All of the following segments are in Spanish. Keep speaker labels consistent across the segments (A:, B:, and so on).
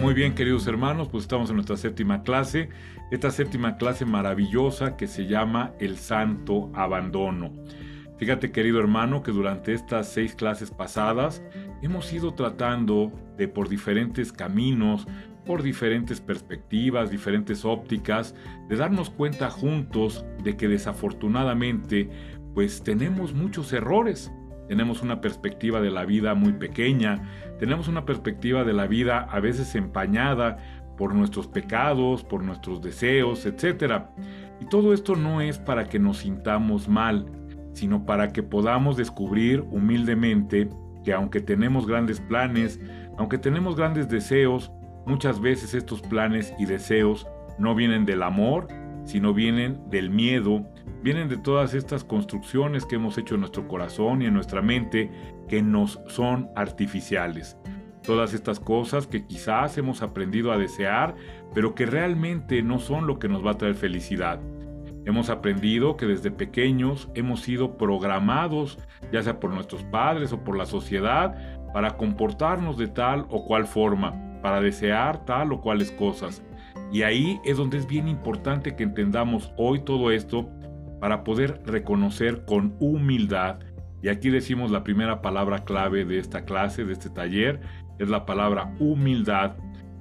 A: Muy bien, queridos hermanos, pues estamos en nuestra séptima clase, esta séptima clase maravillosa que se llama el santo abandono. Fíjate, querido hermano, que durante estas seis clases pasadas hemos ido tratando de por diferentes caminos, por diferentes perspectivas, diferentes ópticas, de darnos cuenta juntos de que desafortunadamente pues tenemos muchos errores. Tenemos una perspectiva de la vida muy pequeña, tenemos una perspectiva de la vida a veces empañada por nuestros pecados, por nuestros deseos, etc. Y todo esto no es para que nos sintamos mal, sino para que podamos descubrir humildemente que aunque tenemos grandes planes, aunque tenemos grandes deseos, Muchas veces estos planes y deseos no vienen del amor, sino vienen del miedo, vienen de todas estas construcciones que hemos hecho en nuestro corazón y en nuestra mente que nos son artificiales. Todas estas cosas que quizás hemos aprendido a desear, pero que realmente no son lo que nos va a traer felicidad. Hemos aprendido que desde pequeños hemos sido programados, ya sea por nuestros padres o por la sociedad, para comportarnos de tal o cual forma para desear tal o cuales cosas. Y ahí es donde es bien importante que entendamos hoy todo esto para poder reconocer con humildad. Y aquí decimos la primera palabra clave de esta clase, de este taller, es la palabra humildad.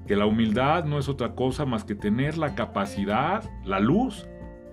A: Que la humildad no es otra cosa más que tener la capacidad, la luz,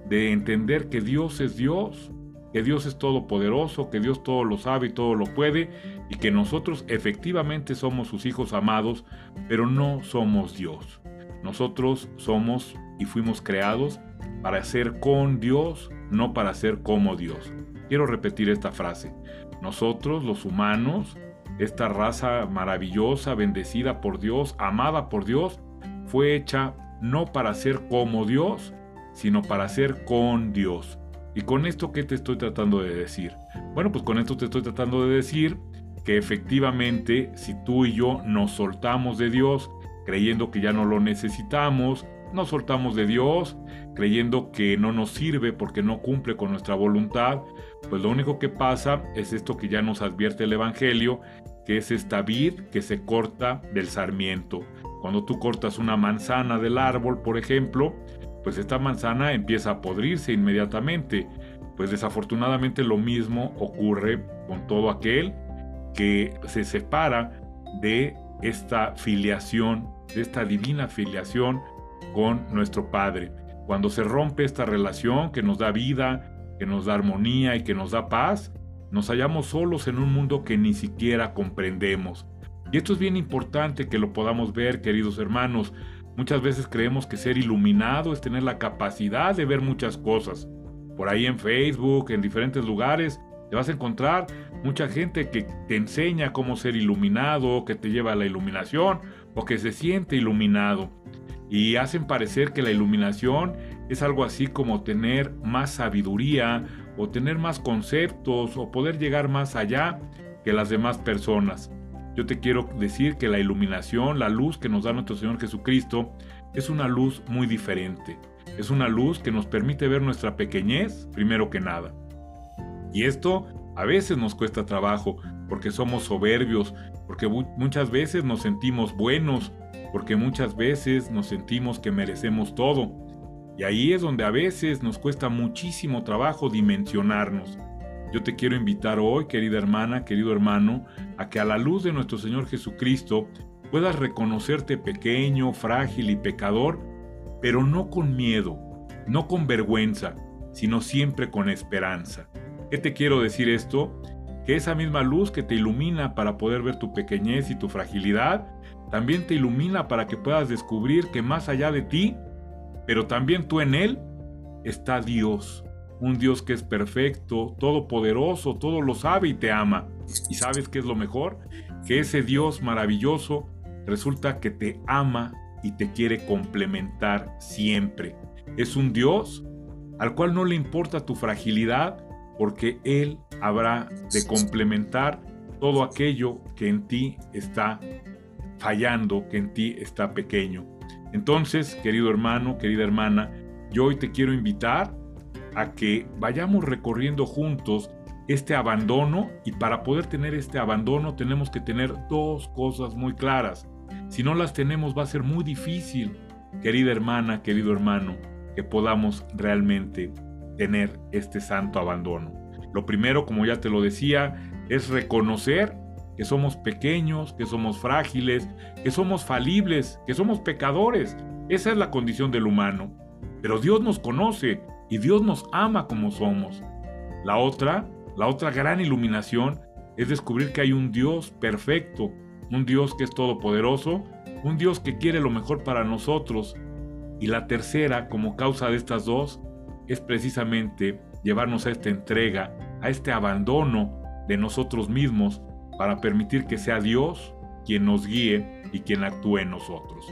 A: de entender que Dios es Dios, que Dios es todopoderoso, que Dios todo lo sabe y todo lo puede, y que nosotros efectivamente somos sus hijos amados, pero no somos Dios. Nosotros somos y fuimos creados para ser con Dios, no para ser como Dios. Quiero repetir esta frase. Nosotros, los humanos, esta raza maravillosa, bendecida por Dios, amada por Dios, fue hecha no para ser como Dios, sino para ser con Dios. ¿Y con esto qué te estoy tratando de decir? Bueno, pues con esto te estoy tratando de decir que efectivamente si tú y yo nos soltamos de Dios creyendo que ya no lo necesitamos, nos soltamos de Dios creyendo que no nos sirve porque no cumple con nuestra voluntad, pues lo único que pasa es esto que ya nos advierte el Evangelio, que es esta vid que se corta del sarmiento. Cuando tú cortas una manzana del árbol, por ejemplo, pues esta manzana empieza a podrirse inmediatamente. Pues desafortunadamente lo mismo ocurre con todo aquel que se separa de esta filiación, de esta divina filiación con nuestro Padre. Cuando se rompe esta relación que nos da vida, que nos da armonía y que nos da paz, nos hallamos solos en un mundo que ni siquiera comprendemos. Y esto es bien importante que lo podamos ver, queridos hermanos, Muchas veces creemos que ser iluminado es tener la capacidad de ver muchas cosas. Por ahí en Facebook, en diferentes lugares, te vas a encontrar mucha gente que te enseña cómo ser iluminado, que te lleva a la iluminación o que se siente iluminado. Y hacen parecer que la iluminación es algo así como tener más sabiduría o tener más conceptos o poder llegar más allá que las demás personas. Yo te quiero decir que la iluminación, la luz que nos da nuestro Señor Jesucristo, es una luz muy diferente. Es una luz que nos permite ver nuestra pequeñez primero que nada. Y esto a veces nos cuesta trabajo porque somos soberbios, porque muchas veces nos sentimos buenos, porque muchas veces nos sentimos que merecemos todo. Y ahí es donde a veces nos cuesta muchísimo trabajo dimensionarnos. Yo te quiero invitar hoy, querida hermana, querido hermano, a que a la luz de nuestro Señor Jesucristo puedas reconocerte pequeño, frágil y pecador, pero no con miedo, no con vergüenza, sino siempre con esperanza. ¿Qué te quiero decir esto? Que esa misma luz que te ilumina para poder ver tu pequeñez y tu fragilidad, también te ilumina para que puedas descubrir que más allá de ti, pero también tú en Él, está Dios un Dios que es perfecto, todopoderoso, todo lo sabe y te ama. ¿Y sabes qué es lo mejor? Que ese Dios maravilloso resulta que te ama y te quiere complementar siempre. Es un Dios al cual no le importa tu fragilidad porque Él habrá de complementar todo aquello que en ti está fallando, que en ti está pequeño. Entonces, querido hermano, querida hermana, yo hoy te quiero invitar a que vayamos recorriendo juntos este abandono y para poder tener este abandono tenemos que tener dos cosas muy claras. Si no las tenemos va a ser muy difícil, querida hermana, querido hermano, que podamos realmente tener este santo abandono. Lo primero, como ya te lo decía, es reconocer que somos pequeños, que somos frágiles, que somos falibles, que somos pecadores. Esa es la condición del humano. Pero Dios nos conoce y Dios nos ama como somos. La otra, la otra gran iluminación es descubrir que hay un Dios perfecto, un Dios que es todopoderoso, un Dios que quiere lo mejor para nosotros. Y la tercera, como causa de estas dos, es precisamente llevarnos a esta entrega, a este abandono de nosotros mismos para permitir que sea Dios quien nos guíe y quien actúe en nosotros.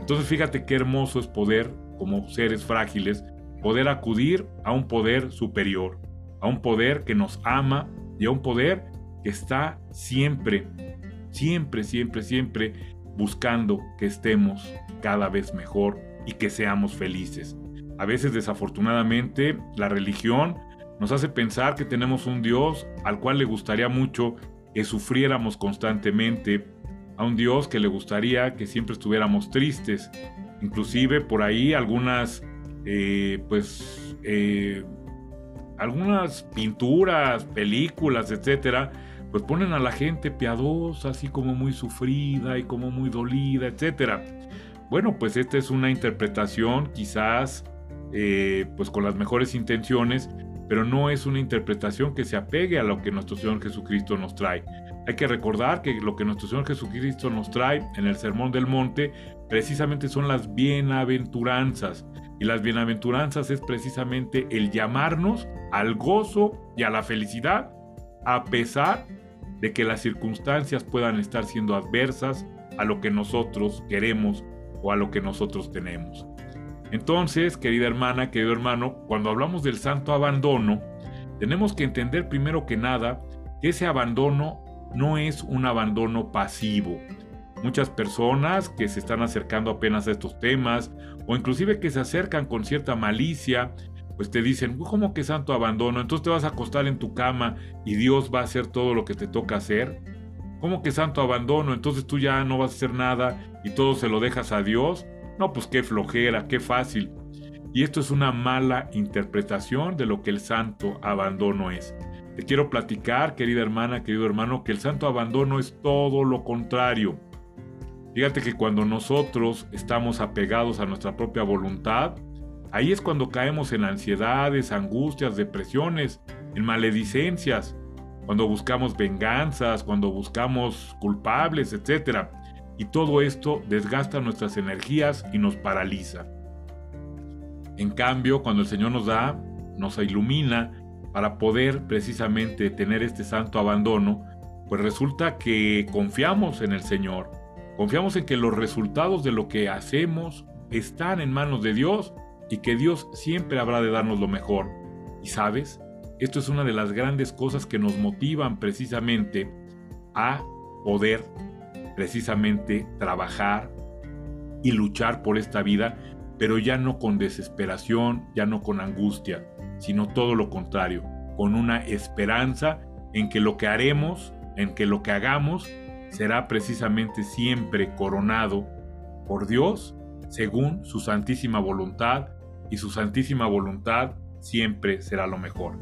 A: Entonces fíjate qué hermoso es poder, como seres frágiles, poder acudir a un poder superior, a un poder que nos ama y a un poder que está siempre, siempre, siempre, siempre buscando que estemos cada vez mejor y que seamos felices. A veces desafortunadamente la religión nos hace pensar que tenemos un Dios al cual le gustaría mucho que sufriéramos constantemente, a un Dios que le gustaría que siempre estuviéramos tristes. Inclusive por ahí algunas, eh, pues, eh, algunas pinturas, películas, etcétera, pues ponen a la gente piadosa, así como muy sufrida y como muy dolida, etcétera. Bueno, pues esta es una interpretación quizás eh, pues con las mejores intenciones, pero no es una interpretación que se apegue a lo que nuestro Señor Jesucristo nos trae. Hay que recordar que lo que nuestro Señor Jesucristo nos trae en el Sermón del Monte precisamente son las bienaventuranzas. Y las bienaventuranzas es precisamente el llamarnos al gozo y a la felicidad a pesar de que las circunstancias puedan estar siendo adversas a lo que nosotros queremos o a lo que nosotros tenemos. Entonces, querida hermana, querido hermano, cuando hablamos del santo abandono, tenemos que entender primero que nada que ese abandono no es un abandono pasivo. Muchas personas que se están acercando apenas a estos temas o inclusive que se acercan con cierta malicia, pues te dicen, ¿cómo que santo abandono? Entonces te vas a acostar en tu cama y Dios va a hacer todo lo que te toca hacer. ¿Cómo que santo abandono? Entonces tú ya no vas a hacer nada y todo se lo dejas a Dios. No, pues qué flojera, qué fácil. Y esto es una mala interpretación de lo que el santo abandono es. Te quiero platicar, querida hermana, querido hermano, que el santo abandono es todo lo contrario. Fíjate que cuando nosotros estamos apegados a nuestra propia voluntad, ahí es cuando caemos en ansiedades, angustias, depresiones, en maledicencias, cuando buscamos venganzas, cuando buscamos culpables, etc y todo esto desgasta nuestras energías y nos paraliza. En cambio, cuando el Señor nos da, nos ilumina para poder precisamente tener este santo abandono, pues resulta que confiamos en el Señor, confiamos en que los resultados de lo que hacemos están en manos de Dios y que Dios siempre habrá de darnos lo mejor. Y sabes, esto es una de las grandes cosas que nos motivan precisamente a poder precisamente trabajar y luchar por esta vida, pero ya no con desesperación, ya no con angustia, sino todo lo contrario, con una esperanza en que lo que haremos, en que lo que hagamos, será precisamente siempre coronado por Dios según su santísima voluntad y su santísima voluntad siempre será lo mejor.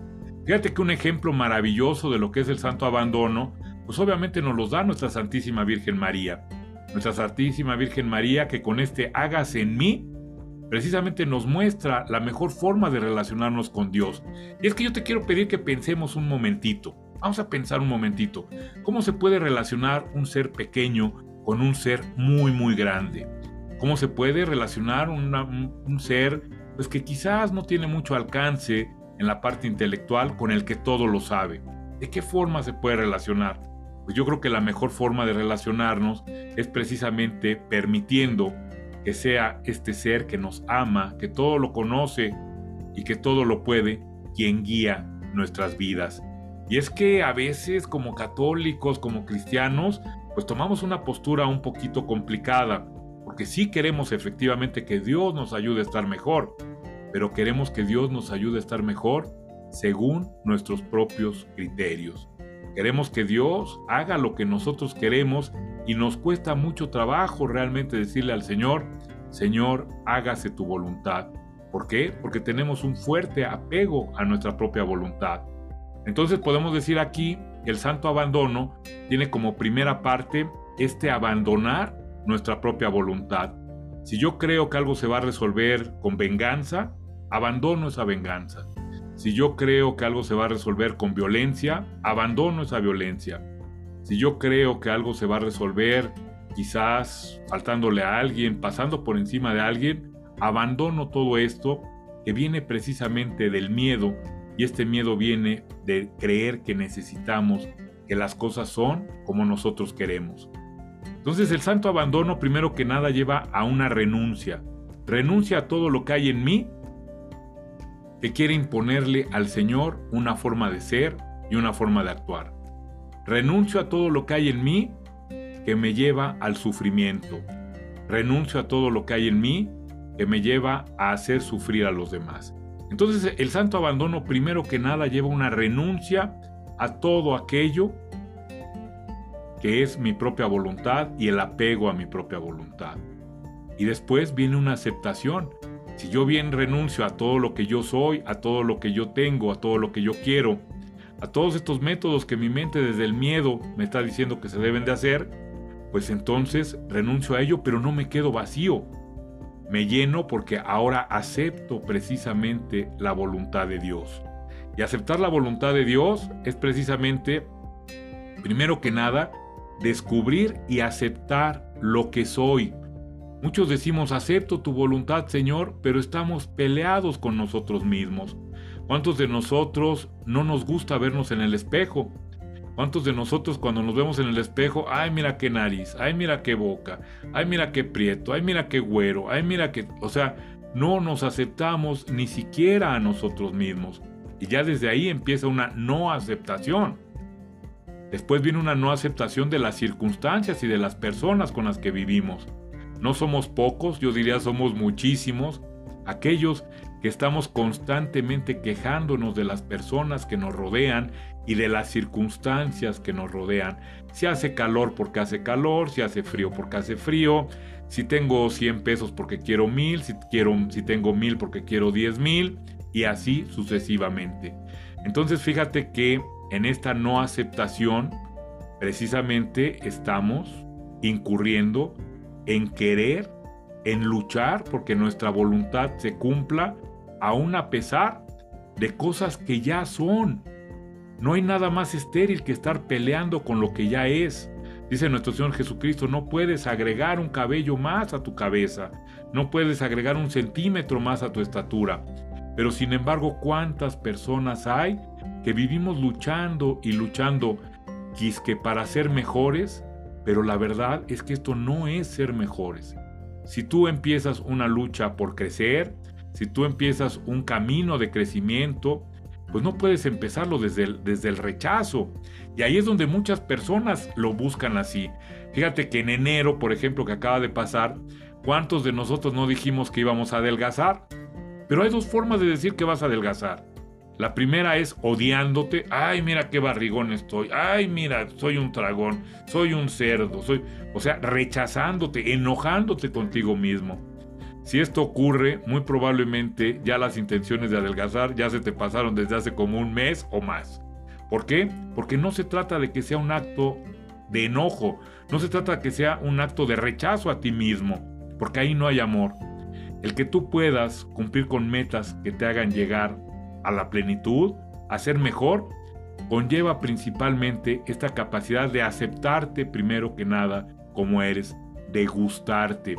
A: Fíjate que un ejemplo maravilloso de lo que es el santo abandono pues obviamente nos los da nuestra Santísima Virgen María. Nuestra Santísima Virgen María que con este hágase en mí, precisamente nos muestra la mejor forma de relacionarnos con Dios. Y es que yo te quiero pedir que pensemos un momentito. Vamos a pensar un momentito. ¿Cómo se puede relacionar un ser pequeño con un ser muy, muy grande? ¿Cómo se puede relacionar un ser pues, que quizás no tiene mucho alcance en la parte intelectual con el que todo lo sabe? ¿De qué forma se puede relacionar? Pues yo creo que la mejor forma de relacionarnos es precisamente permitiendo que sea este ser que nos ama, que todo lo conoce y que todo lo puede, quien guía nuestras vidas. Y es que a veces como católicos, como cristianos, pues tomamos una postura un poquito complicada, porque sí queremos efectivamente que Dios nos ayude a estar mejor, pero queremos que Dios nos ayude a estar mejor según nuestros propios criterios. Queremos que Dios haga lo que nosotros queremos y nos cuesta mucho trabajo realmente decirle al Señor, Señor, hágase tu voluntad. ¿Por qué? Porque tenemos un fuerte apego a nuestra propia voluntad. Entonces podemos decir aquí que el santo abandono tiene como primera parte este abandonar nuestra propia voluntad. Si yo creo que algo se va a resolver con venganza, abandono esa venganza. Si yo creo que algo se va a resolver con violencia, abandono esa violencia. Si yo creo que algo se va a resolver quizás faltándole a alguien, pasando por encima de alguien, abandono todo esto que viene precisamente del miedo y este miedo viene de creer que necesitamos que las cosas son como nosotros queremos. Entonces el santo abandono primero que nada lleva a una renuncia. Renuncia a todo lo que hay en mí que quiere imponerle al Señor una forma de ser y una forma de actuar. Renuncio a todo lo que hay en mí que me lleva al sufrimiento. Renuncio a todo lo que hay en mí que me lleva a hacer sufrir a los demás. Entonces el santo abandono primero que nada lleva una renuncia a todo aquello que es mi propia voluntad y el apego a mi propia voluntad. Y después viene una aceptación. Si yo bien renuncio a todo lo que yo soy, a todo lo que yo tengo, a todo lo que yo quiero, a todos estos métodos que mi mente desde el miedo me está diciendo que se deben de hacer, pues entonces renuncio a ello, pero no me quedo vacío. Me lleno porque ahora acepto precisamente la voluntad de Dios. Y aceptar la voluntad de Dios es precisamente, primero que nada, descubrir y aceptar lo que soy. Muchos decimos, acepto tu voluntad, Señor, pero estamos peleados con nosotros mismos. ¿Cuántos de nosotros no nos gusta vernos en el espejo? ¿Cuántos de nosotros cuando nos vemos en el espejo, ay mira qué nariz, ay mira qué boca, ay mira qué prieto, ay mira qué güero, ay mira qué... O sea, no nos aceptamos ni siquiera a nosotros mismos. Y ya desde ahí empieza una no aceptación. Después viene una no aceptación de las circunstancias y de las personas con las que vivimos. No somos pocos, yo diría somos muchísimos, aquellos que estamos constantemente quejándonos de las personas que nos rodean y de las circunstancias que nos rodean. Si hace calor porque hace calor, si hace frío porque hace frío, si tengo 100 pesos porque quiero mil, si, quiero, si tengo mil porque quiero 10 mil y así sucesivamente. Entonces fíjate que en esta no aceptación precisamente estamos incurriendo en querer, en luchar porque nuestra voluntad se cumpla, aún a pesar de cosas que ya son no hay nada más estéril que estar peleando con lo que ya es. Dice nuestro Señor Jesucristo, no puedes agregar un cabello más a tu cabeza, no puedes agregar un centímetro más a tu estatura. Pero sin embargo, ¿cuántas personas hay que vivimos luchando y luchando quisque para ser mejores? Pero la verdad es que esto no es ser mejores. Si tú empiezas una lucha por crecer, si tú empiezas un camino de crecimiento, pues no puedes empezarlo desde el, desde el rechazo. Y ahí es donde muchas personas lo buscan así. Fíjate que en enero, por ejemplo, que acaba de pasar, ¿cuántos de nosotros no dijimos que íbamos a adelgazar? Pero hay dos formas de decir que vas a adelgazar. La primera es odiándote. Ay, mira qué barrigón estoy. Ay, mira, soy un dragón. Soy un cerdo. Soy, o sea, rechazándote, enojándote contigo mismo. Si esto ocurre, muy probablemente ya las intenciones de adelgazar ya se te pasaron desde hace como un mes o más. ¿Por qué? Porque no se trata de que sea un acto de enojo, no se trata de que sea un acto de rechazo a ti mismo, porque ahí no hay amor. El que tú puedas cumplir con metas que te hagan llegar a la plenitud, a ser mejor, conlleva principalmente esta capacidad de aceptarte primero que nada como eres, de gustarte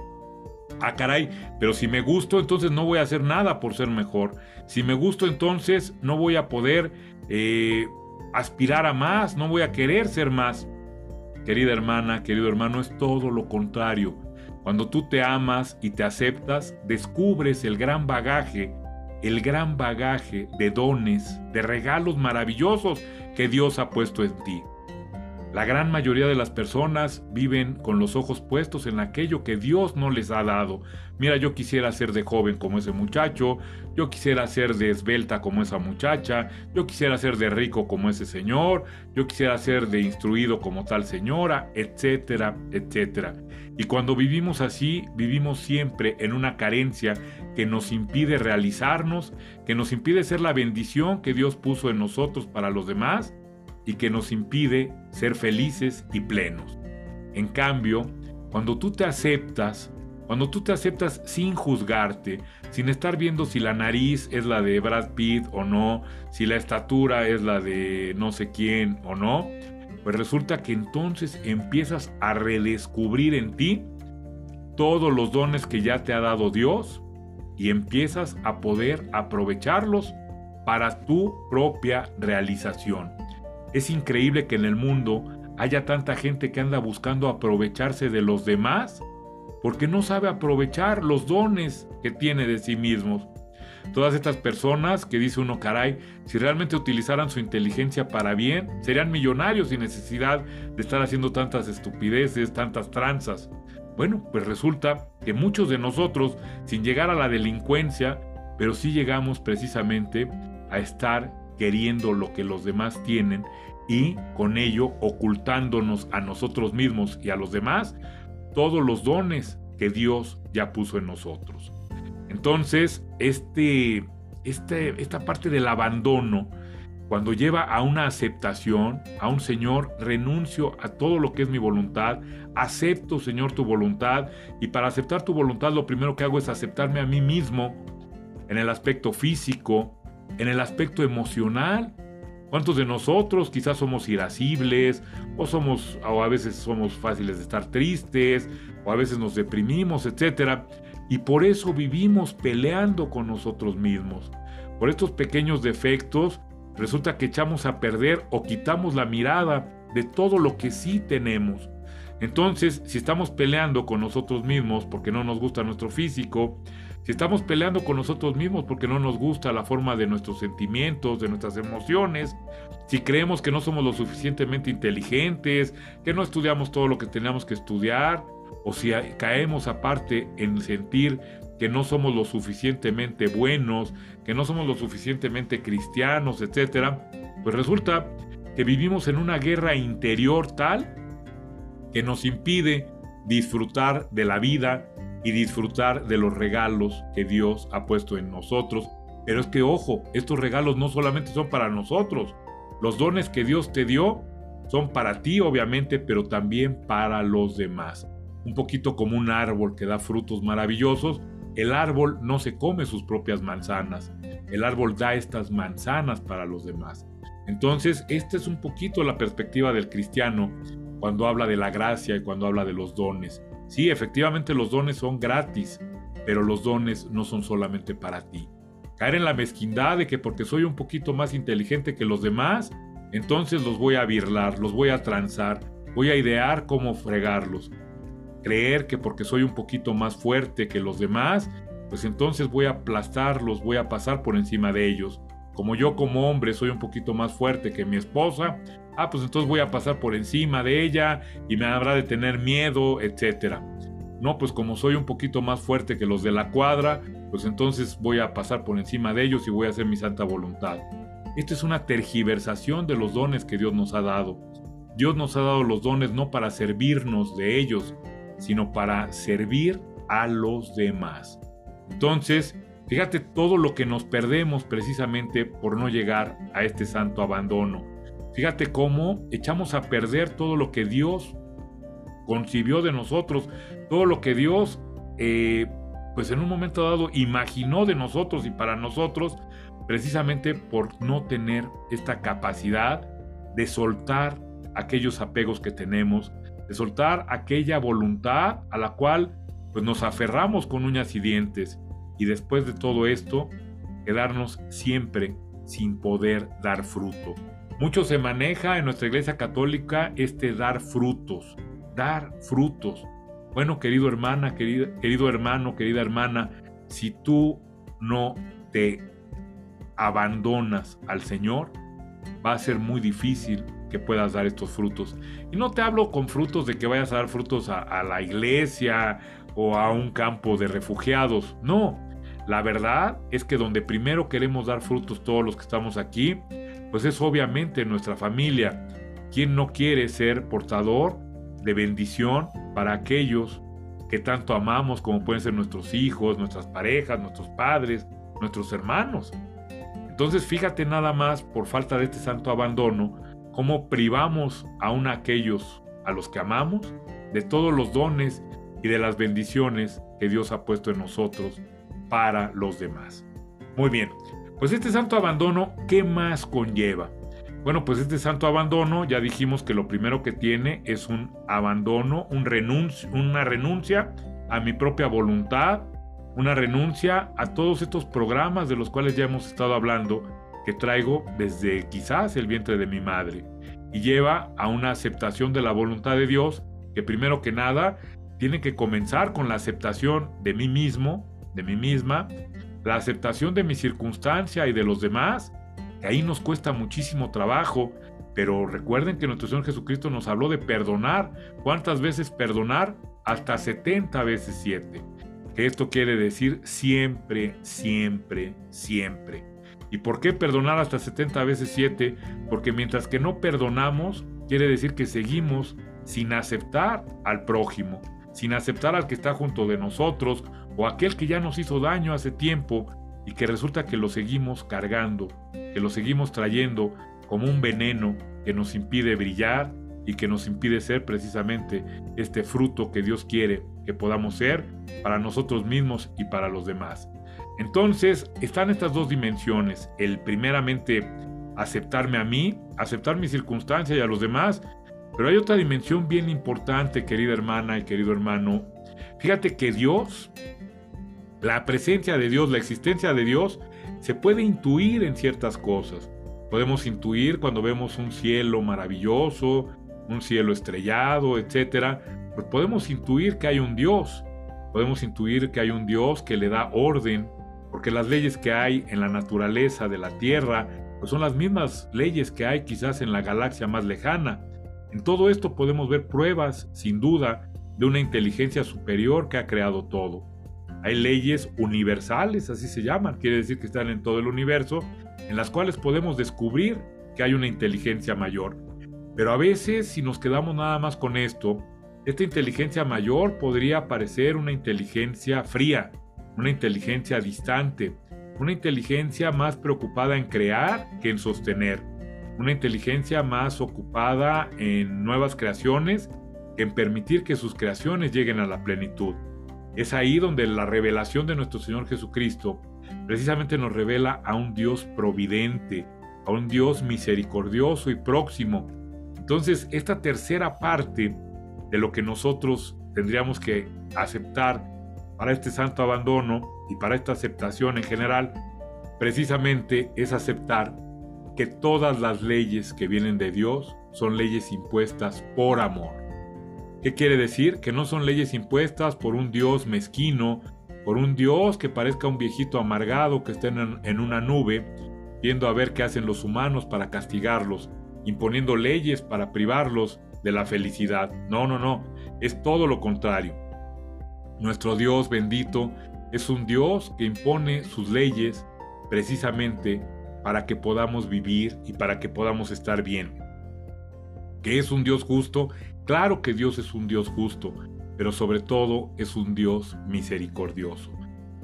A: ah, caray, pero si me gusto, entonces no voy a hacer nada por ser mejor. Si me gusto, entonces no voy a poder eh, aspirar a más, no voy a querer ser más. Querida hermana, querido hermano, es todo lo contrario. Cuando tú te amas y te aceptas, descubres el gran bagaje, el gran bagaje de dones, de regalos maravillosos que Dios ha puesto en ti. La gran mayoría de las personas viven con los ojos puestos en aquello que Dios no les ha dado. Mira, yo quisiera ser de joven como ese muchacho, yo quisiera ser de esbelta como esa muchacha, yo quisiera ser de rico como ese señor, yo quisiera ser de instruido como tal señora, etcétera, etcétera. Y cuando vivimos así, vivimos siempre en una carencia que nos impide realizarnos, que nos impide ser la bendición que Dios puso en nosotros para los demás y que nos impide ser felices y plenos. En cambio, cuando tú te aceptas, cuando tú te aceptas sin juzgarte, sin estar viendo si la nariz es la de Brad Pitt o no, si la estatura es la de no sé quién o no, pues resulta que entonces empiezas a redescubrir en ti todos los dones que ya te ha dado Dios y empiezas a poder aprovecharlos para tu propia realización. Es increíble que en el mundo haya tanta gente que anda buscando aprovecharse de los demás porque no sabe aprovechar los dones que tiene de sí mismos. Todas estas personas que dice uno, caray, si realmente utilizaran su inteligencia para bien, serían millonarios sin necesidad de estar haciendo tantas estupideces, tantas tranzas. Bueno, pues resulta que muchos de nosotros, sin llegar a la delincuencia, pero sí llegamos precisamente a estar queriendo lo que los demás tienen y con ello ocultándonos a nosotros mismos y a los demás todos los dones que Dios ya puso en nosotros. Entonces, este, este, esta parte del abandono, cuando lleva a una aceptación, a un Señor, renuncio a todo lo que es mi voluntad, acepto, Señor, tu voluntad, y para aceptar tu voluntad lo primero que hago es aceptarme a mí mismo en el aspecto físico, en el aspecto emocional. ¿Cuántos de nosotros quizás somos irascibles o somos o a veces somos fáciles de estar tristes o a veces nos deprimimos, etcétera? Y por eso vivimos peleando con nosotros mismos. Por estos pequeños defectos resulta que echamos a perder o quitamos la mirada de todo lo que sí tenemos. Entonces, si estamos peleando con nosotros mismos porque no nos gusta nuestro físico, si estamos peleando con nosotros mismos porque no nos gusta la forma de nuestros sentimientos, de nuestras emociones, si creemos que no somos lo suficientemente inteligentes, que no estudiamos todo lo que tenemos que estudiar, o si caemos aparte en sentir que no somos lo suficientemente buenos, que no somos lo suficientemente cristianos, etc., pues resulta que vivimos en una guerra interior tal que nos impide disfrutar de la vida, y disfrutar de los regalos que Dios ha puesto en nosotros. Pero es que, ojo, estos regalos no solamente son para nosotros. Los dones que Dios te dio son para ti, obviamente, pero también para los demás. Un poquito como un árbol que da frutos maravillosos, el árbol no se come sus propias manzanas. El árbol da estas manzanas para los demás. Entonces, esta es un poquito la perspectiva del cristiano cuando habla de la gracia y cuando habla de los dones. Sí, efectivamente los dones son gratis, pero los dones no son solamente para ti. Caer en la mezquindad de que porque soy un poquito más inteligente que los demás, entonces los voy a birlar, los voy a transar, voy a idear cómo fregarlos. Creer que porque soy un poquito más fuerte que los demás, pues entonces voy a aplastarlos, voy a pasar por encima de ellos. Como yo como hombre soy un poquito más fuerte que mi esposa, ah, pues entonces voy a pasar por encima de ella y me habrá de tener miedo, etcétera. No, pues como soy un poquito más fuerte que los de la cuadra, pues entonces voy a pasar por encima de ellos y voy a hacer mi santa voluntad. Esta es una tergiversación de los dones que Dios nos ha dado. Dios nos ha dado los dones no para servirnos de ellos, sino para servir a los demás. Entonces, fíjate todo lo que nos perdemos precisamente por no llegar a este santo abandono. Fíjate cómo echamos a perder todo lo que Dios concibió de nosotros, todo lo que Dios, eh, pues en un momento dado, imaginó de nosotros y para nosotros, precisamente por no tener esta capacidad de soltar aquellos apegos que tenemos, de soltar aquella voluntad a la cual pues nos aferramos con uñas y dientes y después de todo esto quedarnos siempre sin poder dar fruto. Mucho se maneja en nuestra iglesia católica este dar frutos, dar frutos. Bueno, querido hermana, querido, querido hermano, querida hermana, si tú no te abandonas al Señor, va a ser muy difícil que puedas dar estos frutos. Y no te hablo con frutos de que vayas a dar frutos a, la iglesia o a un campo de refugiados. No, la verdad es que donde primero queremos dar frutos todos los que estamos aquí, pues es obviamente nuestra familia. ¿Quién no quiere ser portador de bendición para aquellos que tanto amamos como pueden ser nuestros hijos, nuestras parejas, nuestros padres, nuestros hermanos? Entonces fíjate nada más por falta de este santo abandono, cómo privamos aún a aquellos a los que amamos de todos los dones y de las bendiciones que Dios ha puesto en nosotros para los demás. Muy bien, pues este santo abandono, ¿qué más conlleva? Bueno, pues este santo abandono, ya dijimos que lo primero que tiene es un abandono, un una renuncia a mi propia voluntad, una renuncia a todos estos programas de los cuales ya hemos estado hablando, que traigo desde quizás el vientre de mi madre, y lleva a una aceptación de la voluntad de Dios, que primero que nada tiene que comenzar con la aceptación de mí mismo, de mí misma, la aceptación de mi circunstancia y de los demás, que ahí nos cuesta muchísimo trabajo, pero recuerden que nuestro Señor Jesucristo nos habló de perdonar. ¿Cuántas veces perdonar? Hasta 70 veces 7. Que esto quiere decir siempre, siempre, siempre. ¿Y por qué perdonar hasta 70 veces 7? Porque mientras que no perdonamos, quiere decir que seguimos sin aceptar al prójimo, sin aceptar al que está junto de nosotros o aquel que ya nos hizo daño hace tiempo y que resulta que lo seguimos cargando, que lo seguimos trayendo como un veneno que nos impide brillar y que nos impide ser precisamente este fruto que Dios quiere que podamos ser para nosotros mismos y para los demás. Entonces están estas dos dimensiones, el primeramente aceptarme a mí, aceptar mi circunstancia y a los demás, pero hay otra dimensión bien importante, querida hermana y querido hermano. Fíjate que Dios la presencia de Dios, la existencia de Dios, se puede intuir en ciertas cosas. Podemos intuir cuando vemos un cielo maravilloso, un cielo estrellado, etc. Podemos intuir que hay un Dios. Podemos intuir que hay un Dios que le da orden, porque las leyes que hay en la naturaleza de la Tierra pues son las mismas leyes que hay quizás en la galaxia más lejana. En todo esto podemos ver pruebas, sin duda, de una inteligencia superior que ha creado todo. Hay leyes universales, así se llaman, quiere decir que están en todo el universo, en las cuales podemos descubrir que hay una inteligencia mayor. Pero a veces, si nos quedamos nada más con esto, esta inteligencia mayor podría parecer una inteligencia fría, una inteligencia distante, una inteligencia más preocupada en crear que en sostener, una inteligencia más ocupada en nuevas creaciones que en permitir que sus creaciones lleguen a la plenitud. Es ahí donde la revelación de nuestro Señor Jesucristo precisamente nos revela a un Dios providente, a un Dios misericordioso y próximo. Entonces, esta tercera parte de lo que nosotros tendríamos que aceptar para este santo abandono y para esta aceptación en general, precisamente es aceptar que todas las leyes que vienen de Dios son leyes impuestas por amor. ¿Qué quiere decir? Que no son leyes impuestas por un Dios mezquino, por un Dios que parezca un viejito amargado que esté en una nube, viendo a ver qué hacen los humanos para castigarlos, imponiendo leyes para privarlos de la felicidad. No, no, no, es todo lo contrario. Nuestro Dios bendito es un Dios que impone sus leyes precisamente para que podamos vivir y para que podamos estar bien. Que es un Dios justo Claro que Dios es un Dios justo, pero sobre todo es un Dios misericordioso.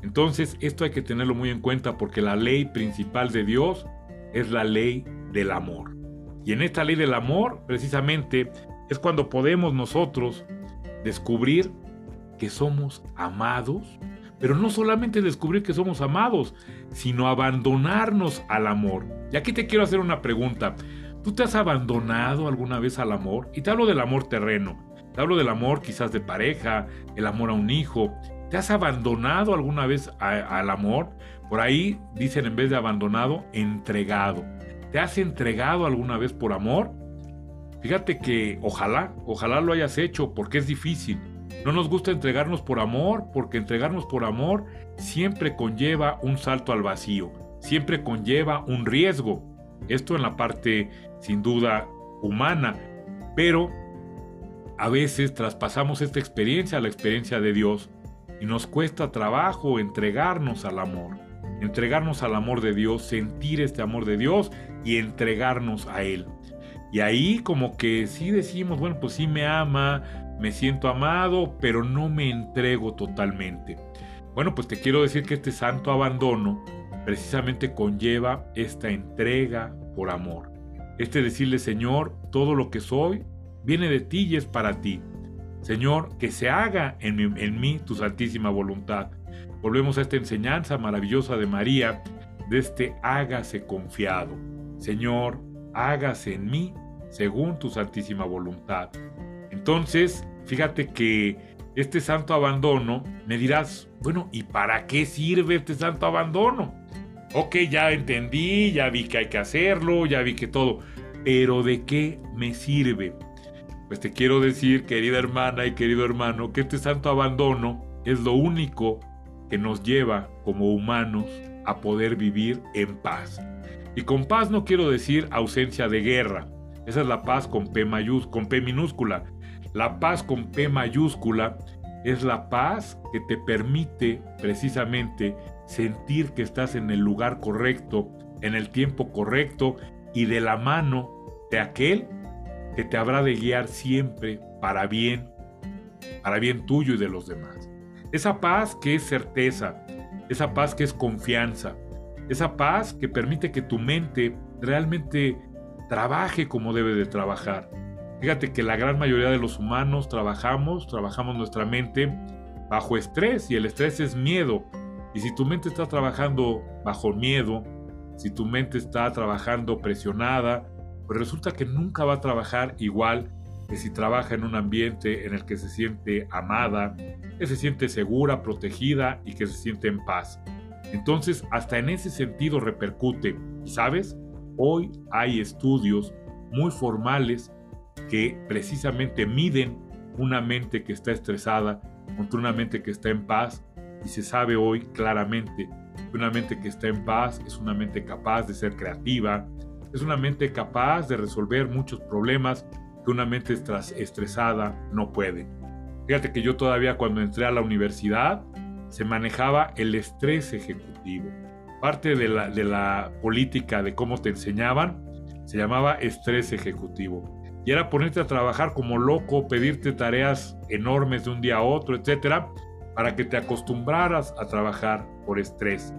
A: Entonces esto hay que tenerlo muy en cuenta porque la ley principal de Dios es la ley del amor. Y en esta ley del amor, precisamente, es cuando podemos nosotros descubrir que somos amados, pero no solamente descubrir que somos amados, sino abandonarnos al amor. Y aquí te quiero hacer una pregunta. ¿Tú te has abandonado alguna vez al amor? Y te hablo del amor terreno. Te hablo del amor quizás de pareja, el amor a un hijo. ¿Te has abandonado alguna vez al amor? Por ahí dicen en vez de abandonado, entregado. ¿Te has entregado alguna vez por amor? Fíjate que ojalá, ojalá lo hayas hecho porque es difícil. No nos gusta entregarnos por amor porque entregarnos por amor siempre conlleva un salto al vacío, siempre conlleva un riesgo. Esto en la parte sin duda humana, pero a veces traspasamos esta experiencia a la experiencia de Dios y nos cuesta trabajo entregarnos al amor, entregarnos al amor de Dios, sentir este amor de Dios y entregarnos a Él. Y ahí como que sí decimos, bueno, pues sí me ama, me siento amado, pero no me entrego totalmente. Bueno, pues te quiero decir que este santo abandono precisamente conlleva esta entrega por amor. Este decirle, Señor, todo lo que soy viene de ti y es para ti. Señor, que se haga en en mí tu santísima voluntad. Volvemos a esta enseñanza maravillosa de María, de este hágase confiado. Señor, hágase en mí según tu santísima voluntad. Entonces, fíjate que este santo abandono, me dirás, bueno, ¿y para qué sirve este santo abandono? Ok, ya entendí, ya vi que hay que hacerlo, ya vi que todo, pero ¿de qué me sirve? Pues te quiero decir, querida hermana y querido hermano, que este santo abandono es lo único que nos lleva como humanos a poder vivir en paz. Y con paz no quiero decir ausencia de guerra. Esa es la paz con P, con P minúscula. La paz con P mayúscula es la paz que te permite precisamente sentir que estás en el lugar correcto, en el tiempo correcto y de la mano de aquel que te habrá de guiar siempre para bien, para bien tuyo y de los demás. Esa paz que es certeza, esa paz que es confianza, esa paz que permite que tu mente realmente trabaje como debe de trabajar. Fíjate que la gran mayoría de los humanos trabajamos, trabajamos nuestra mente bajo estrés y el estrés es miedo. Y si tu mente está trabajando bajo miedo, si tu mente está trabajando presionada, pues resulta que nunca va a trabajar igual que si trabaja en un ambiente en el que se siente amada, que se siente segura, protegida y que se siente en paz. Entonces, hasta en ese sentido repercute. ¿Sabes? Hoy hay estudios muy formales que precisamente miden una mente que está estresada contra una mente que está en paz y se sabe hoy claramente que una mente que está en paz es una mente capaz de ser creativa, es una mente capaz de resolver muchos problemas que una mente estresada no puede. Fíjate que yo todavía cuando entré a la universidad se manejaba el estrés ejecutivo. Parte de la, de la política de cómo te enseñaban se llamaba estrés ejecutivo. Y era ponerte a trabajar como loco, pedirte tareas enormes de un día a otro, etcétera, para que te acostumbraras a trabajar por estrés.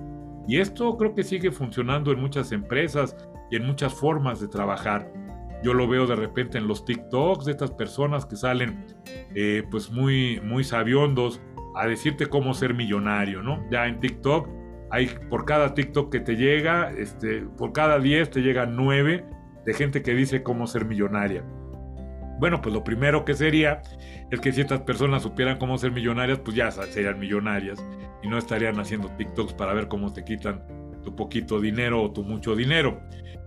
A: Y esto creo que sigue funcionando en muchas empresas y en muchas formas de trabajar. Yo lo veo de repente en los TikToks de estas personas que salen eh, pues muy, muy sabiondos a decirte cómo ser millonario, ¿no? Ya en TikTok hay por cada TikTok que te llega, este, por cada 10 te llegan 9 de gente que dice cómo ser millonaria. Bueno, pues lo primero que sería es que si estas personas supieran cómo ser millonarias, pues ya serían millonarias y no estarían haciendo TikToks para ver cómo te quitan tu poquito dinero o tu mucho dinero.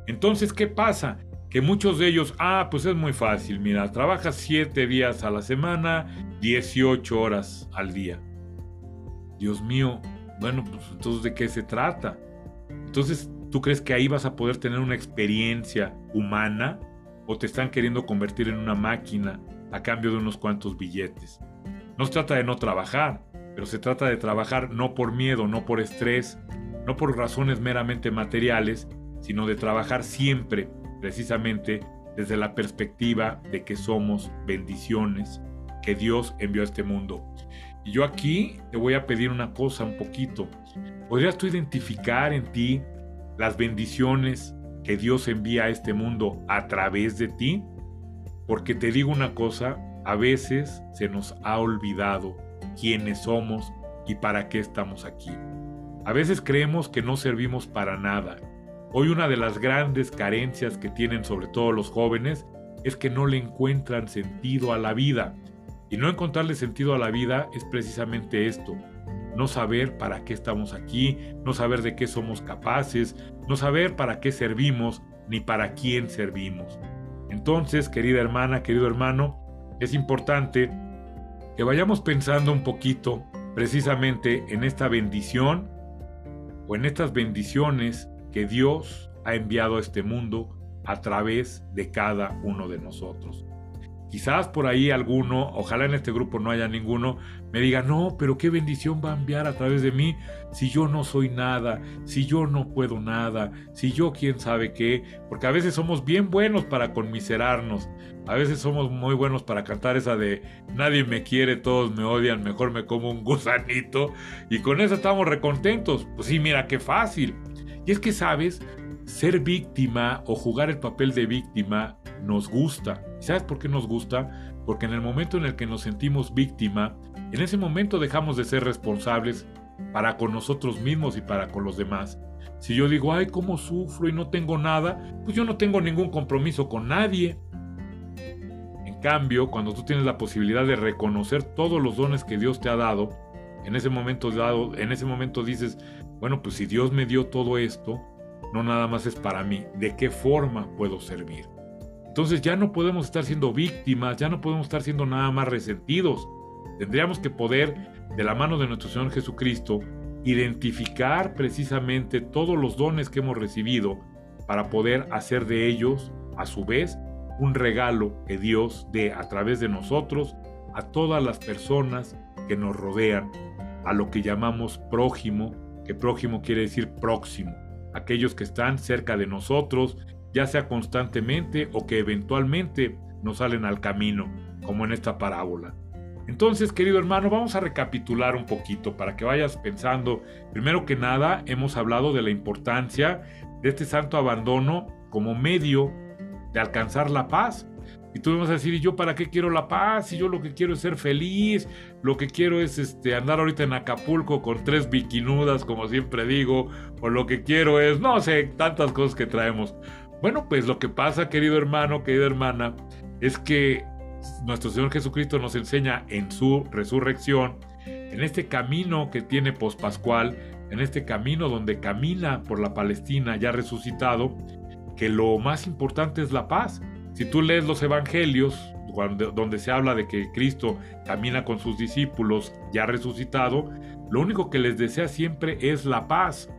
A: Entonces, ¿qué pasa? Que muchos de ellos, ah, pues es muy fácil, mira, trabajas 7 días a la semana, 18 horas al día. Dios mío, bueno, pues entonces ¿de qué se trata? Entonces, ¿tú crees que ahí vas a poder tener una experiencia humana o te están queriendo convertir en una máquina a cambio de unos cuantos billetes? No se trata de no trabajar, pero se trata de trabajar no por miedo, no por estrés, no por razones meramente materiales, sino de trabajar siempre precisamente desde la perspectiva de que somos bendiciones que Dios envió a este mundo. Y yo aquí te voy a pedir una cosa un poquito. ¿Podrías tú identificar en ti las bendiciones que Dios envía a este mundo a través de ti? Porque te digo una cosa, a veces se nos ha olvidado quiénes somos y para qué estamos aquí. A veces creemos que no servimos para nada. Hoy una de las grandes carencias que tienen sobre todo los jóvenes es que no le encuentran sentido a la vida. Y no encontrarle sentido a la vida es precisamente esto. No saber para qué estamos aquí, no saber de qué somos capaces, no saber para qué servimos ni para quién servimos. Entonces, querida hermana, querido hermano, es importante que vayamos pensando un poquito precisamente en esta bendición o en estas bendiciones que Dios ha enviado a este mundo a través de cada uno de nosotros. Quizás por ahí alguno, ojalá en este grupo no haya ninguno, me diga, no, pero qué bendición va a enviar a través de mí si yo no soy nada, si yo no puedo nada, si yo quién sabe qué, porque a veces somos bien buenos para conmiserarnos, a veces somos muy buenos para cantar esa de nadie me quiere, todos me odian, mejor me como un gusanito, y con eso estamos recontentos. Pues sí, mira qué fácil. Y es que, ¿sabes? Ser víctima o jugar el papel de víctima nos gusta. ¿Sabes por qué nos gusta? Porque en el momento en el que nos sentimos víctima, en ese momento dejamos de ser responsables para con nosotros mismos y para con los demás. Si yo digo, ay, cómo sufro y no tengo nada, pues yo no tengo ningún compromiso con nadie. En cambio, cuando tú tienes la posibilidad de reconocer todos los dones que Dios te ha dado, en ese momento dado, en ese momento dices, bueno, pues si Dios me dio todo esto, no nada más es para mí, ¿de qué forma puedo servir? Entonces ya no podemos estar siendo víctimas, ya no podemos estar siendo nada más resentidos. Tendríamos que poder, de la mano de nuestro Señor Jesucristo, identificar precisamente todos los dones que hemos recibido para poder hacer de ellos, a su vez, un regalo que Dios dé a través de nosotros a todas las personas que nos rodean, a lo que llamamos prójimo, que prójimo quiere decir próximo, aquellos que están cerca de nosotros, ya sea constantemente o que eventualmente nos salen al camino, como en esta parábola. Entonces, querido hermano, vamos a recapitular un poquito para que vayas pensando. Primero que nada, hemos hablado de la importancia de este santo abandono como medio de alcanzar la paz. Y tú vas a decir, ¿y yo para qué quiero la paz? Si yo lo que quiero es ser feliz, lo que quiero es este, andar ahorita en Acapulco con tres biquinudas, como siempre digo, o lo que quiero es, no sé, tantas cosas que traemos. Bueno, pues lo que pasa, querido hermano, querida hermana, es que nuestro Señor Jesucristo nos enseña en su resurrección, en este camino que tiene pospascual, en este camino donde camina por la Palestina ya resucitado, que lo más importante es la paz. Si tú lees los evangelios, donde se habla de que Cristo camina con sus discípulos ya resucitado, lo único que les desea siempre es la paz.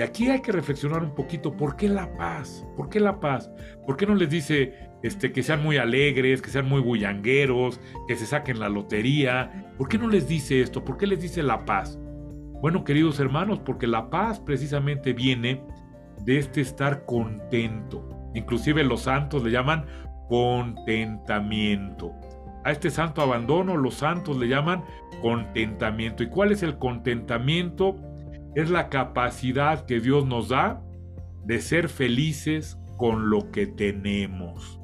A: Y aquí hay que reflexionar un poquito, ¿por qué la paz? ¿Por qué la paz? ¿Por qué no les dice este, que sean muy alegres, que sean muy bullangueros, que se saquen la lotería? ¿Por qué no les dice esto? ¿Por qué les dice la paz? Bueno, queridos hermanos, porque la paz precisamente viene de este estar contento. Inclusive los santos le llaman contentamiento. A este santo abandono los santos le llaman contentamiento. ¿Y cuál es el contentamiento? Es la capacidad que Dios nos da de ser felices con lo que tenemos.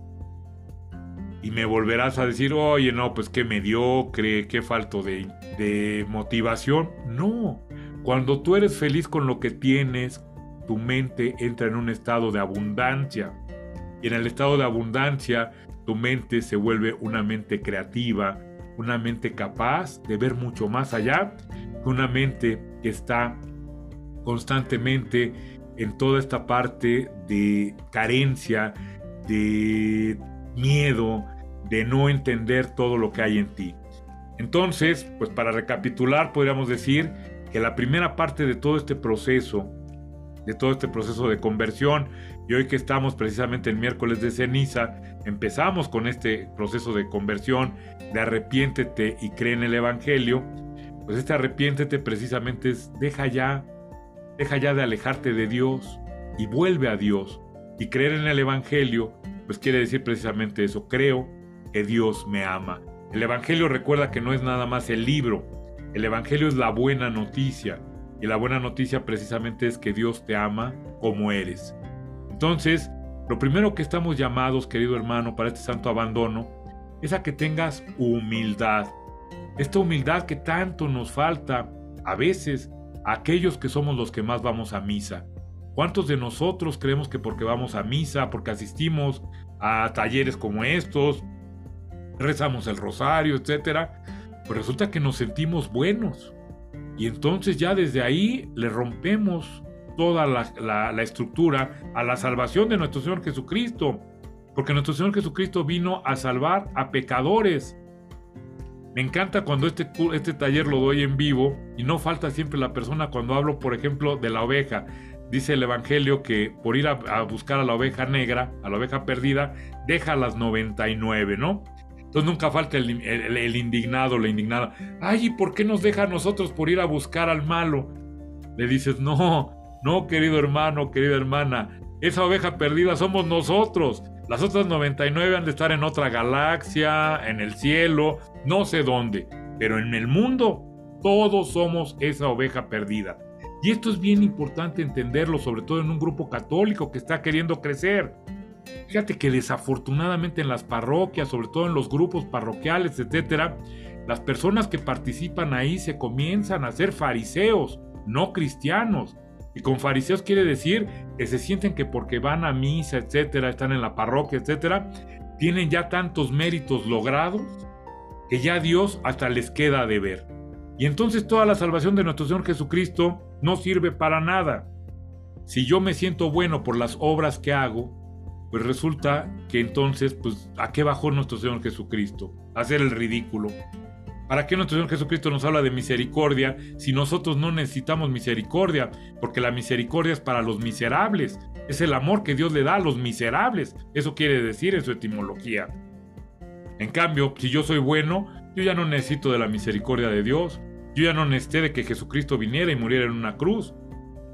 A: Y me volverás a decir, oye, no, pues qué mediocre, qué falto de, de motivación. No, cuando tú eres feliz con lo que tienes, tu mente entra en un estado de abundancia. Y en el estado de abundancia, tu mente se vuelve una mente creativa, una mente capaz de ver mucho más allá una mente que está constantemente en toda esta parte de carencia, de miedo, de no entender todo lo que hay en ti. Entonces, pues para recapitular, podríamos decir que la primera parte de todo este proceso, de todo este proceso de conversión, y hoy que estamos precisamente el miércoles de ceniza, empezamos con este proceso de conversión, de arrepiéntete y cree en el Evangelio, pues este arrepiéntete precisamente es deja ya Deja ya de alejarte de Dios y vuelve a Dios. Y creer en el Evangelio, pues quiere decir precisamente eso. Creo que Dios me ama. El Evangelio recuerda que no es nada más el libro. El Evangelio es la buena noticia. Y la buena noticia precisamente es que Dios te ama como eres. Entonces, lo primero que estamos llamados, querido hermano, para este santo abandono, es a que tengas humildad. Esta humildad que tanto nos falta a veces aquellos que somos los que más vamos a misa. ¿Cuántos de nosotros creemos que porque vamos a misa, porque asistimos a talleres como estos, rezamos el rosario, etcétera, pues resulta que nos sentimos buenos? Y entonces ya desde ahí le rompemos toda la, la, estructura a la salvación de nuestro Señor Jesucristo. Porque nuestro Señor Jesucristo vino a salvar a pecadores. Me encanta cuando este, este taller lo doy en vivo y no falta siempre la persona cuando hablo, por ejemplo, de la oveja. dice el Evangelio que por ir a, buscar a la oveja negra, a la oveja perdida, deja a las 99, ¿no? Entonces nunca falta el, el, indignado, la indignada. Ay, ¿y por qué nos deja a nosotros por ir a buscar al malo? Le dices, no, no, querido hermano, querida hermana, esa oveja perdida somos nosotros. Las otras 99 han de estar en otra galaxia, en el cielo, no sé dónde. Pero en el mundo, todos somos esa oveja perdida. Y esto es bien importante entenderlo, sobre todo en un grupo católico que está queriendo crecer. Fíjate que desafortunadamente en las parroquias, sobre todo en los grupos parroquiales, etcétera, las personas que participan ahí se comienzan a ser fariseos, no cristianos. Y con fariseos quiere decir que se sienten que porque van a misa, etcétera, están en la parroquia, etcétera, tienen ya tantos méritos logrados que ya Dios hasta les queda de ver. Y entonces toda la salvación de nuestro Señor Jesucristo no sirve para nada. Si yo me siento bueno por las obras que hago, pues resulta que entonces, pues, ¿a qué bajó nuestro Señor Jesucristo? Hacer el ridículo. ¿Para qué nuestro Señor Jesucristo nos habla de misericordia si nosotros no necesitamos misericordia? Porque la misericordia es para los miserables. Es el amor que Dios le da a los miserables. Eso quiere decir en su etimología. En cambio, si yo soy bueno, yo ya no necesito de la misericordia de Dios. Yo ya no necesité de que Jesucristo viniera y muriera en una cruz.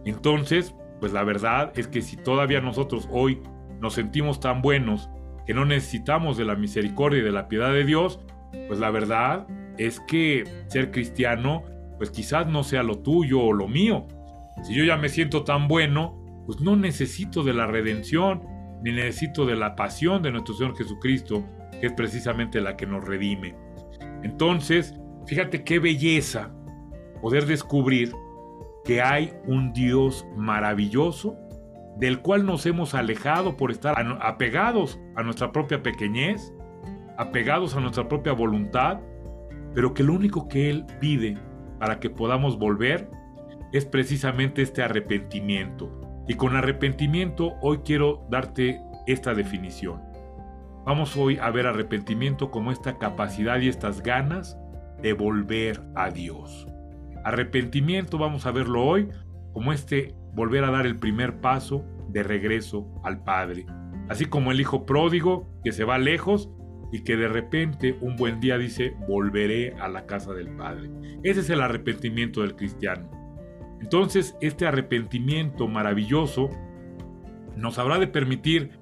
A: Entonces, pues la verdad es que si todavía nosotros hoy nos sentimos tan buenos que no necesitamos de la misericordia y de la piedad de Dios, pues la verdad es que ser cristiano, pues quizás no sea lo tuyo o lo mío. Si yo ya me siento tan bueno, pues no necesito de la redención, ni necesito de la pasión de nuestro Señor Jesucristo, que es precisamente la que nos redime. Entonces, fíjate qué belleza poder descubrir que hay un Dios maravilloso del cual nos hemos alejado por estar apegados a nuestra propia pequeñez, apegados a nuestra propia voluntad, pero que lo único que Él pide para que podamos volver es precisamente este arrepentimiento. Y con arrepentimiento hoy quiero darte esta definición. Vamos hoy a ver arrepentimiento como esta capacidad y estas ganas de volver a Dios. Arrepentimiento vamos a verlo hoy como este volver a dar el primer paso de regreso al Padre. Así como el hijo pródigo que se va lejos y que de repente un buen día dice, volveré a la casa del Padre. Ese es el arrepentimiento del cristiano. Entonces, este arrepentimiento maravilloso nos habrá de permitir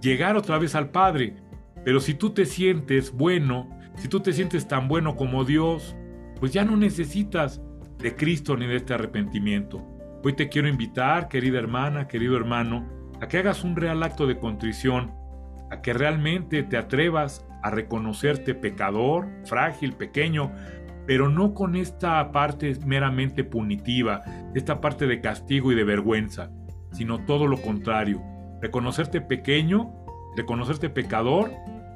A: llegar otra vez al Padre. Pero si tú te sientes bueno, si tú te sientes tan bueno como Dios, pues ya no necesitas de Cristo ni de este arrepentimiento. Hoy te quiero invitar, querida hermana, querido hermano, a que hagas un real acto de contrición, a que realmente te atrevas a reconocerte pecador, frágil, pequeño, pero no con esta parte meramente punitiva, esta parte de castigo y de vergüenza, sino todo lo contrario, reconocerte pequeño, reconocerte pecador,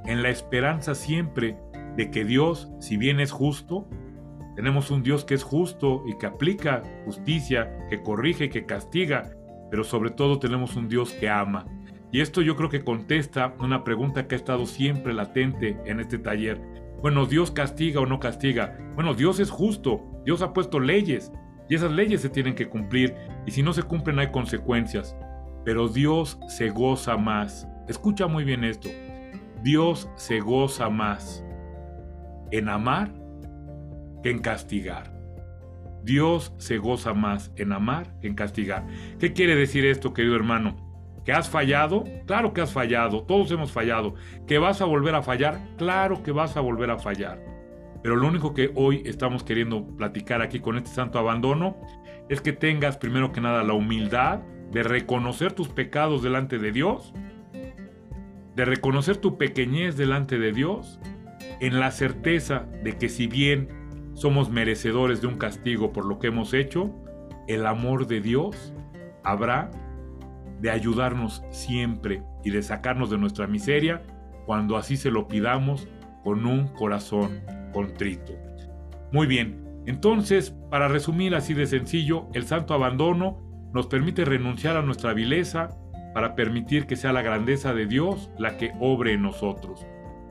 A: en la esperanza siempre de que Dios, si bien es justo, tenemos un Dios que es justo y que aplica justicia, que corrige y que castiga, pero sobre todo tenemos un Dios que ama, y esto yo creo que contesta una pregunta que ha estado siempre latente en este taller. Bueno, ¿Dios castiga o no castiga? Bueno, Dios es justo, Dios ha puesto leyes y esas leyes se tienen que cumplir y si no se cumplen hay consecuencias. Pero Dios se goza más. Escucha muy bien esto. Dios se goza más en amar que en castigar. Dios se goza más en amar que en castigar. ¿Qué quiere decir esto, querido hermano? ¿Que has fallado? Claro que has fallado, todos hemos fallado. ¿Que vas a volver a fallar? Claro que vas a volver a fallar. Pero lo único que hoy estamos queriendo platicar aquí con este santo abandono es que tengas primero que nada la humildad de reconocer tus pecados delante de Dios, de reconocer tu pequeñez delante de Dios, en la certeza de que si bien somos merecedores de un castigo por lo que hemos hecho, el amor de Dios habrá de ayudarnos siempre y de sacarnos de nuestra miseria cuando así se lo pidamos con un corazón contrito. Muy bien, entonces, para resumir así de sencillo, el santo abandono nos permite renunciar a nuestra vileza para permitir que sea la grandeza de Dios la que obre en nosotros.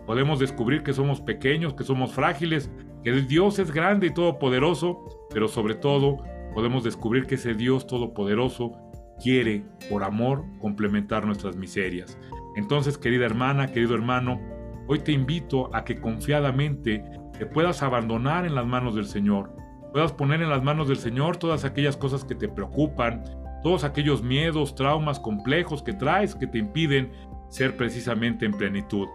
A: Podemos descubrir que somos pequeños, que somos frágiles, que Dios es grande y todopoderoso, pero sobre todo podemos descubrir que ese Dios todopoderoso quiere, por amor, complementar nuestras miserias. Entonces, querida hermana, querido hermano, hoy te invito a que confiadamente te puedas abandonar en las manos del Señor, puedas poner en las manos del Señor todas aquellas cosas que te preocupan, todos aquellos miedos, traumas complejos que traes que te impiden ser precisamente en plenitud.